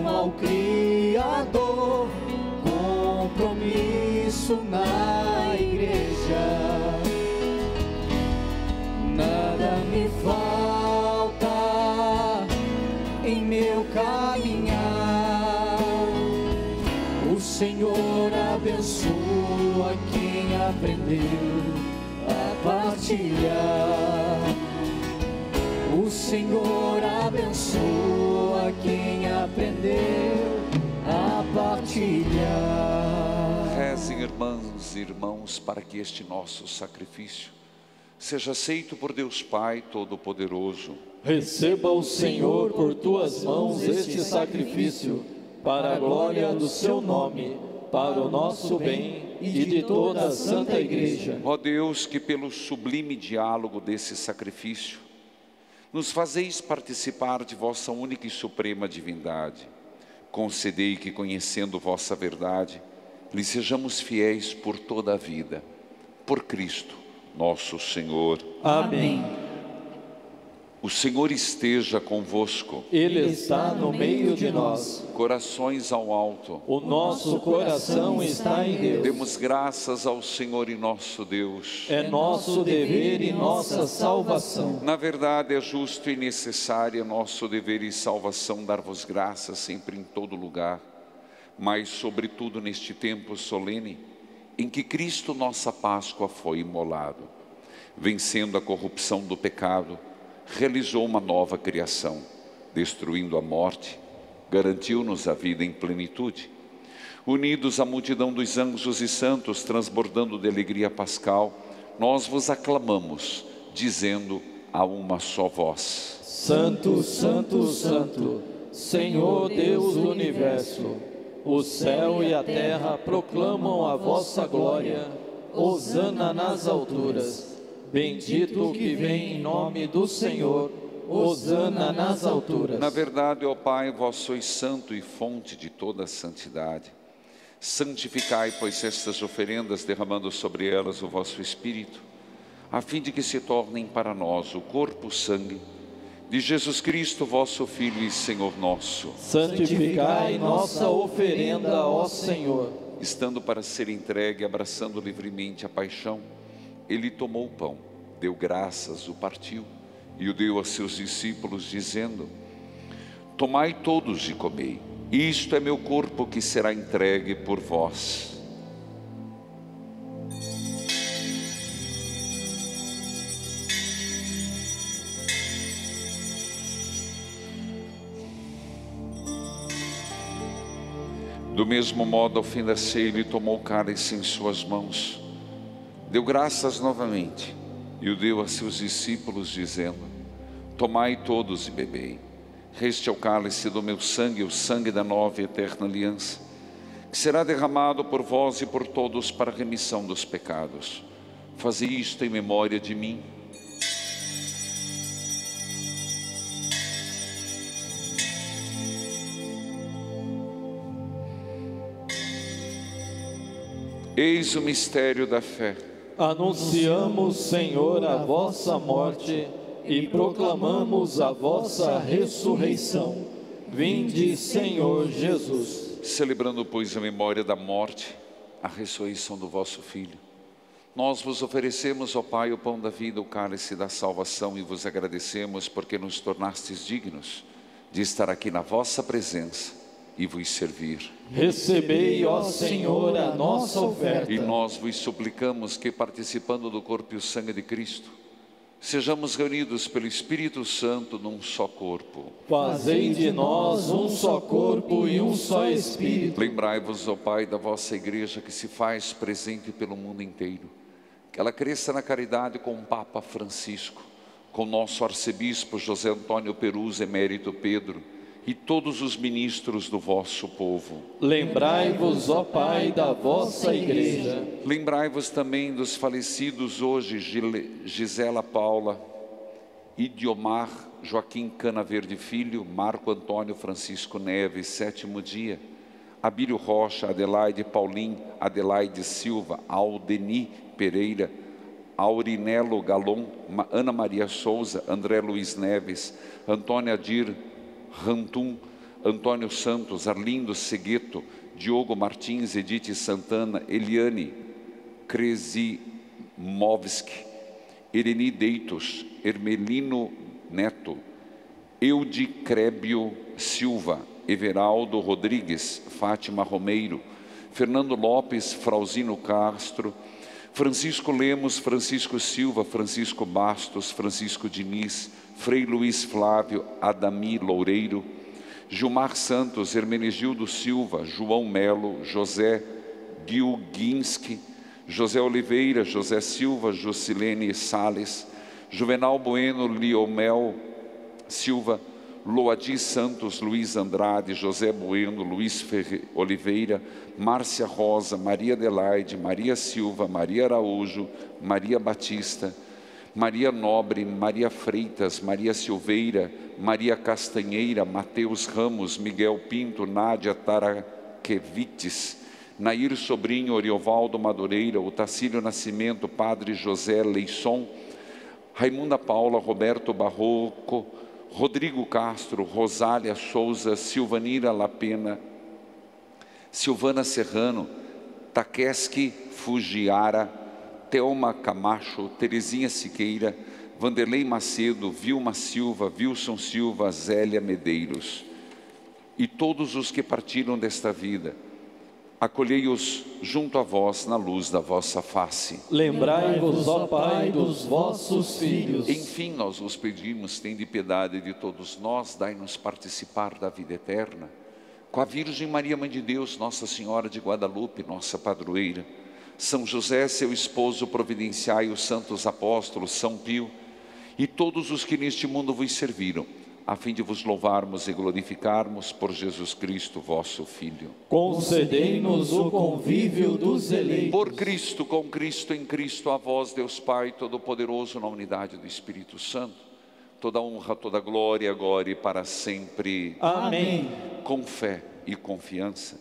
Senhor abençoa quem aprendeu a partilhar. O Senhor abençoa quem aprendeu a partilhar. Rezem, irmãs e irmãos, para que este nosso sacrifício seja aceito por Deus Pai Todo-Poderoso. Receba o Senhor por tuas mãos este sacrifício, para a glória do seu nome, para o nosso bem e de toda a Santa Igreja. Ó Deus, que pelo sublime diálogo desse sacrifício, nos fazeis participar de vossa única e suprema divindade. Concedei que, conhecendo vossa verdade, lhe sejamos fiéis por toda a vida. Por Cristo, nosso Senhor. Amém. O Senhor esteja convosco. Ele está no meio de nós. Corações ao alto. O nosso coração está em Deus. Demos graças ao Senhor e nosso Deus. É nosso dever e nossa salvação. Na verdade, é justo e necessário nosso dever e salvação dar-vos graças sempre em todo lugar, mas, sobretudo, neste tempo solene em que Cristo, nossa Páscoa, foi imolado, vencendo a corrupção do pecado realizou uma nova criação, destruindo a morte, garantiu-nos a vida em plenitude. Unidos à multidão dos anjos e santos, transbordando de alegria pascal, nós vos aclamamos, dizendo a uma só voz: Santo, Santo, Santo, Senhor Deus do universo, o céu e a terra proclamam a vossa glória. Hosana nas alturas. Bendito que vem em nome do Senhor, hosana nas alturas. Na verdade, ó Pai, vós sois santo e fonte de toda a santidade. Santificai, pois, estas oferendas, derramando sobre elas o vosso Espírito, a fim de que se tornem para nós o corpo, sangue de Jesus Cristo, vosso Filho e Senhor nosso. Santificai nossa oferenda, ó Senhor. Estando para ser entregue, abraçando livremente a paixão, ele tomou o pão, deu graças, o partiu e o deu a seus discípulos, dizendo: Tomai todos e comei, isto é meu corpo que será entregue por vós. Do mesmo modo, ao fim da ceia, ele tomou o cálice em suas mãos deu graças novamente e o deu a seus discípulos, dizendo: Tomai todos e bebei. Este é o cálice do meu sangue, o sangue da nova e eterna aliança, que será derramado por vós e por todos para a remissão dos pecados. Fazei isto em memória de mim. Eis o mistério da fé. Anunciamos, Senhor, a vossa morte e proclamamos a vossa ressurreição. Vinde, Senhor Jesus. Celebrando, pois, a memória da morte, a ressurreição do vosso Filho. Nós vos oferecemos, ó Pai, o pão da vida, o cálice da salvação e vos agradecemos porque nos tornastes dignos de estar aqui na vossa presença e vos servir. Recebei, ó Senhor, a nossa oferta. E nós vos suplicamos que, participando do corpo e o sangue de Cristo, sejamos reunidos pelo Espírito Santo num só corpo. Fazei de nós um só corpo e um só Espírito. Lembrai-vos, ó Pai, da vossa igreja que se faz presente pelo mundo inteiro. Que ela cresça na caridade com o Papa Francisco, com nosso arcebispo José Antônio Perus, emérito Pedro e todos os ministros do vosso povo. Lembrai-vos, ó Pai, da vossa igreja. Lembrai-vos também dos falecidos hoje, Gisela Paula, Idiomar, Joaquim Cana Verde Filho, Marco Antônio Francisco Neves, sétimo dia, Abílio Rocha, Adelaide Paulim, Adelaide Silva, Aldeni Pereira, Aurinelo Galon, Ana Maria Souza, André Luiz Neves, Antônia Adir Rantum, Antônio Santos, Arlindo Segueto, Diogo Martins, Edith Santana, Eliane Kresimovski, Ireni Deitos, Hermelino Neto, Eude Crébio Silva, Everaldo Rodrigues, Fátima Romeiro, Fernando Lopes, Frauzino Castro, Francisco Lemos, Francisco Silva, Francisco Bastos, Francisco Diniz, Frei Luiz Flávio, Adami Loureiro, Gilmar Santos, Hermenegildo Silva, João Melo, José Gilguinski, José Oliveira, José Silva, Jusilene Sales, Juvenal Bueno, Liomel Silva, Loadi Santos, Luiz Andrade, José Bueno, Luiz Ferre, Oliveira, Márcia Rosa, Maria Adelaide, Maria Silva, Maria Araújo, Maria Batista, Maria Nobre, Maria Freitas, Maria Silveira, Maria Castanheira, Mateus Ramos, Miguel Pinto, Nádia Taraquevites, Nair Sobrinho, Oriovaldo Madureira, Otacílio Nascimento, Padre José Leisson, Raimunda Paula, Roberto Barroco, Rodrigo Castro, Rosália Souza, Silvanira Lapena, Silvana Serrano, Takeski Fujiara, Thelma Camacho, Terezinha Siqueira, Vanderlei Macedo, Vilma Silva, Wilson Silva, Zélia Medeiros e todos os que partiram desta vida acolhei-os junto a vós na luz da vossa face. Lembrai-vos, ó Pai, dos vossos filhos. Enfim, nós vos pedimos, tende piedade de todos nós, dai-nos participar da vida eterna. Com a Virgem Maria, Mãe de Deus, Nossa Senhora de Guadalupe, nossa padroeira, São José, seu esposo, providenciai os santos apóstolos, São Pio e todos os que neste mundo vos serviram a fim de vos louvarmos e glorificarmos por Jesus Cristo, vosso Filho. Concedei-nos o convívio dos eleitos. Por Cristo, com Cristo, em Cristo, a vós, Deus Pai Todo-Poderoso, na unidade do Espírito Santo, toda honra, toda glória, agora e para sempre. Amém. Com fé e confiança,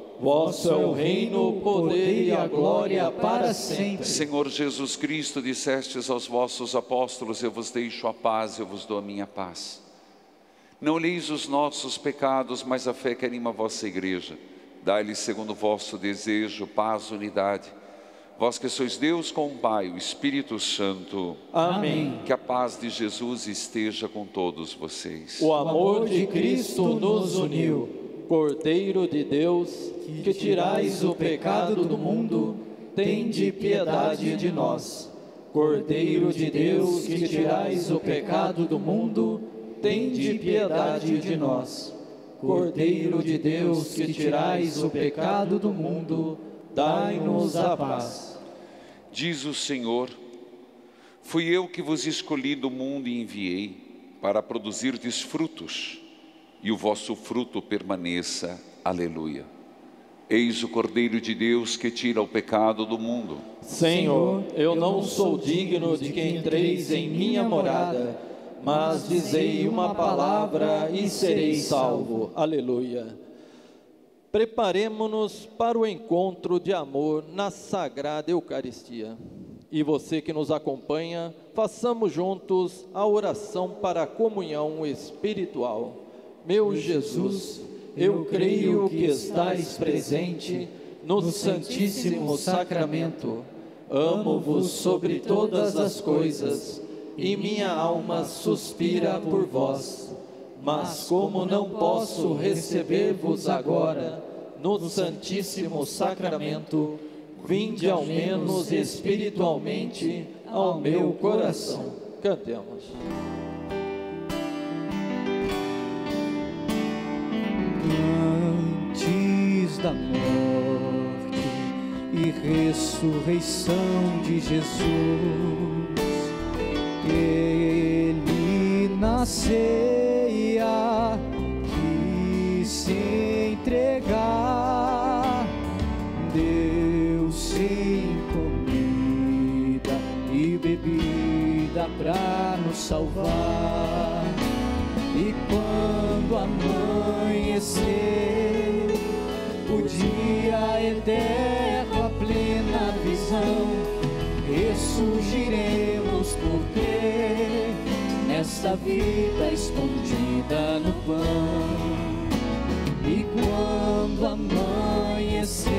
Vosso é o reino, o poder e a glória para sempre. Senhor Jesus Cristo, dissestes aos vossos apóstolos: Eu vos deixo a paz, eu vos dou a minha paz. Não leis os nossos pecados, mas a fé que anima a vossa igreja. Dai-lhe, segundo o vosso desejo, paz, unidade. Vós que sois Deus com o Pai, o Espírito Santo. Amém. Que a paz de Jesus esteja com todos vocês. O amor de Cristo nos uniu. Cordeiro de Deus, que tirais o pecado do mundo, tende piedade de nós. Cordeiro de Deus, que tirais o pecado do mundo, tende piedade de nós. Cordeiro de Deus, que tirais o pecado do mundo, dai-nos a paz. Diz o Senhor: Fui eu que vos escolhi do mundo e enviei para produzirdes frutos, e o vosso fruto permaneça. Aleluia. Eis o Cordeiro de Deus que tira o pecado do mundo. Senhor, eu não sou digno de que entreis em minha morada mas dizei uma palavra e serei salvo. Aleluia. Preparemos-nos para o encontro de amor na Sagrada Eucaristia. E você que nos acompanha, façamos juntos a oração para a comunhão espiritual. Meu Jesus, eu creio que estais presente no Santíssimo Sacramento. Amo-vos sobre todas as coisas e minha alma suspira por vós. Mas como não posso receber-vos agora no Santíssimo Sacramento, vinde ao menos espiritualmente ao meu coração. Cantemos. Da morte e ressurreição de Jesus ele na ceia quis se entregar, deu sem comida e bebida para nos salvar. E quando amanhecer, a plena visão, ressurgiremos porque essa vida escondida no pão. E quando amanhecer,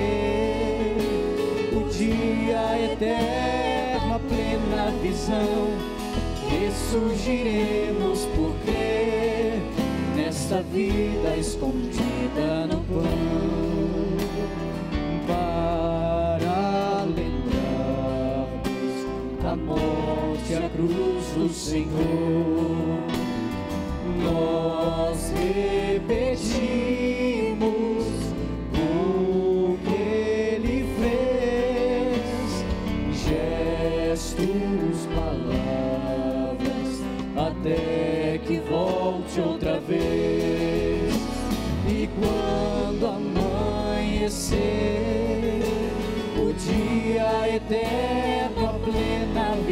o dia eterno, a plena visão, ressurgiremos por crer nesta vida escondida a cruz do Senhor. Nós repetimos o que Ele fez, gestos, palavras, até que volte outra vez. E quando amanhecer, o dia eterno,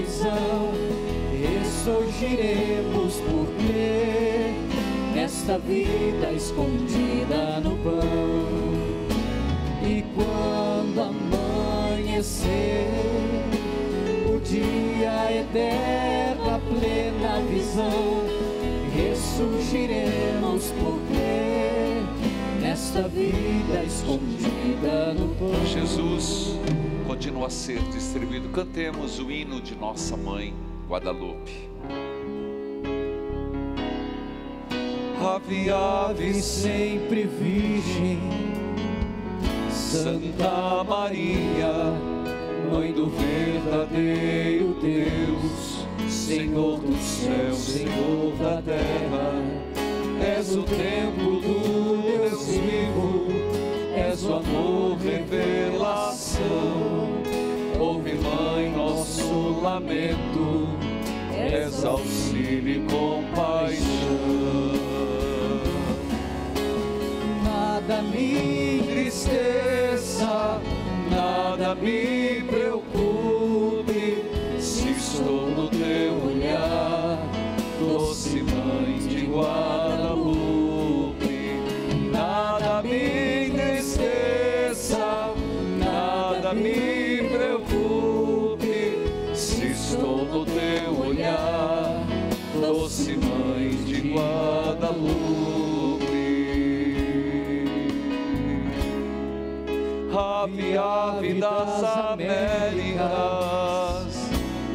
visão, ressurgiremos por crer nesta vida escondida no pão. E quando amanhecer, o dia eterno, a plena visão, ressurgiremos por crer nesta vida escondida no pão. Jesus continua a ser distribuído. Cantemos o hino de nossa mãe Guadalupe. Ave, ave, sempre virgem, Santa Maria, Mãe do verdadeiro Deus, Senhor do céu, Senhor da terra, és o templo do Deus vivo, és o amor, revelação. Mãe, nosso lamento, és auxílio e compaixão. Nada me entristeça, nada me preocupe, Guadalupe. Ave, das Américas,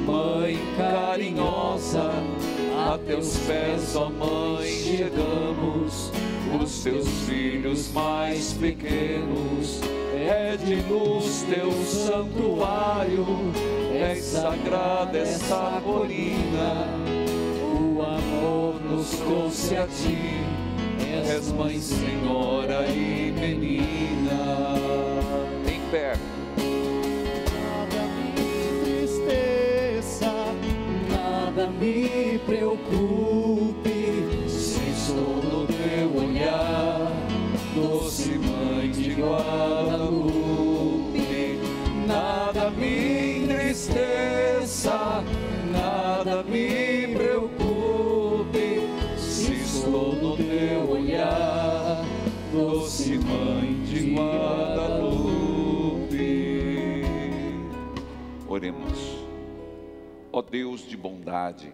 Mãe carinhosa, a teus pés, ó Mãe, chegamos, os teus filhos mais pequenos, é de luz teu santuário, é sagrada essa colina, o amor nos trouxe a ti, és Mãe, Senhora e Menina. Pé. Nada me entristeça, nada me preocupe, Se estou no teu olhar, doce mãe de Guadalupe, nada me entristeça, nada me preocupe, se estou no teu olhar, doce mãe de Guadalupe. Oremos. Ó Deus de bondade,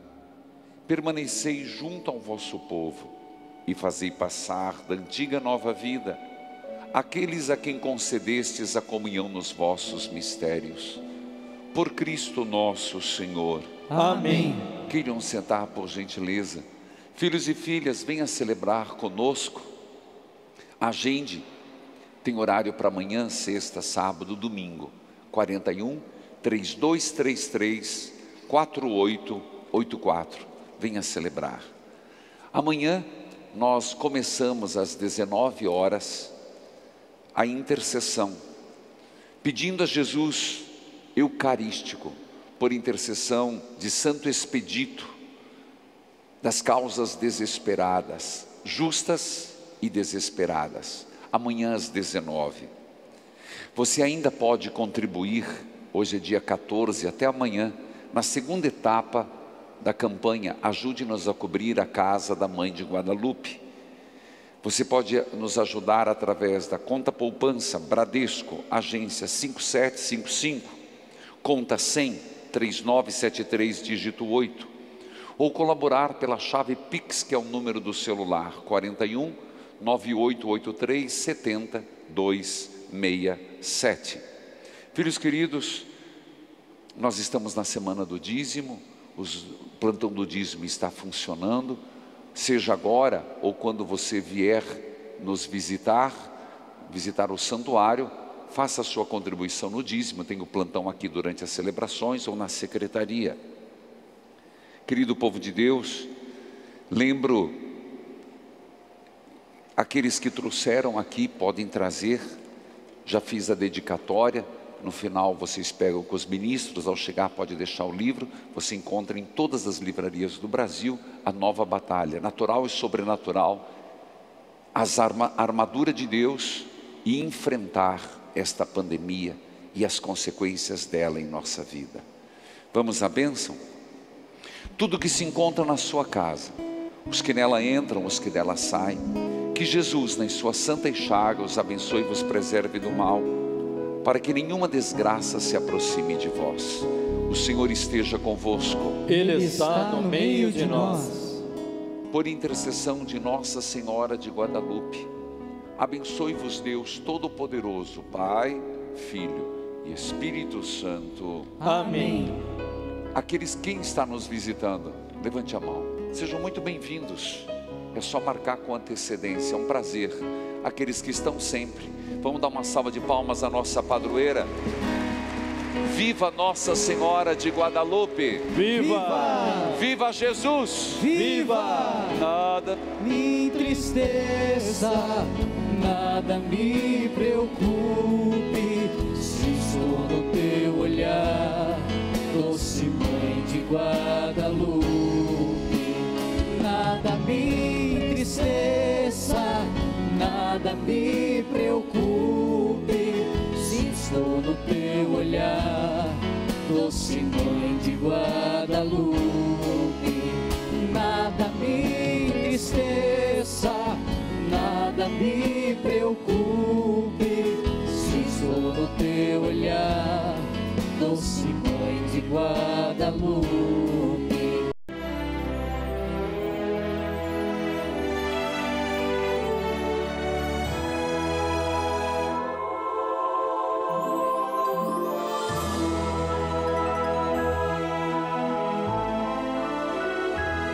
permanecei junto ao vosso povo e fazei passar da antiga nova vida aqueles a quem concedestes a comunhão nos vossos mistérios. Por Cristo nosso Senhor. Amém. Queiram sentar por gentileza. Filhos e filhas, venha celebrar conosco. Agende. Tem horário para amanhã, sexta, sábado, domingo. 41 3233 4884. Venha celebrar. Amanhã nós começamos às 19 horas a intercessão, pedindo a Jesus eucarístico, por intercessão de Santo Expedito, das causas desesperadas, justas e desesperadas. Amanhã às 19. Você ainda pode contribuir, hoje é dia 14, até amanhã, na segunda etapa da campanha Ajude-nos a cobrir a casa da mãe de Guadalupe. Você pode nos ajudar através da conta poupança Bradesco, agência 5755, conta 100 3973 dígito 8, ou colaborar pela chave Pix, que é o número do celular 41 9883 70 267. Filhos queridos, nós estamos na semana do dízimo, o plantão do dízimo está funcionando. seja agora ou quando você vier nos visitar, visitar o santuário, faça a sua contribuição no dízimo, tem o plantão aqui durante as celebrações ou na secretaria. Querido povo de Deus, lembro aqueles que trouxeram aqui podem trazer, já fiz a dedicatória, no final vocês pegam com os ministros, ao chegar pode deixar o livro, você encontra em todas as livrarias do Brasil a nova batalha, natural e sobrenatural, as arma, a armadura de Deus e enfrentar esta pandemia e as consequências dela em nossa vida. Vamos à bênção? Tudo que se encontra na sua casa, os que nela entram, os que dela saem, que Jesus, nas suas santas chagas, os abençoe e vos preserve do mal para que nenhuma desgraça se aproxime de vós. O Senhor esteja convosco. Ele está no meio de nós. Por intercessão de Nossa Senhora de Guadalupe, abençoe-vos Deus Todo-Poderoso, Pai, Filho e Espírito Santo. Amém. Aqueles quem está nos visitando, levante a mão. Sejam muito bem-vindos. É só marcar com antecedência, é um prazer. Aqueles que estão sempre Vamos dar uma salva de palmas à nossa padroeira. Viva Nossa Senhora de Guadalupe! Viva! Viva Jesus! Viva! Nada me entristeça, nada me preocupe, se estou no teu olhar, doce mãe de Guadalupe. Nada me entristeça, nada me preocupe, se estou no teu olhar, doce mãe de Guadalupe. Nada me entristeça, nada me preocupe, se estou no teu olhar, doce mãe de Guadalupe.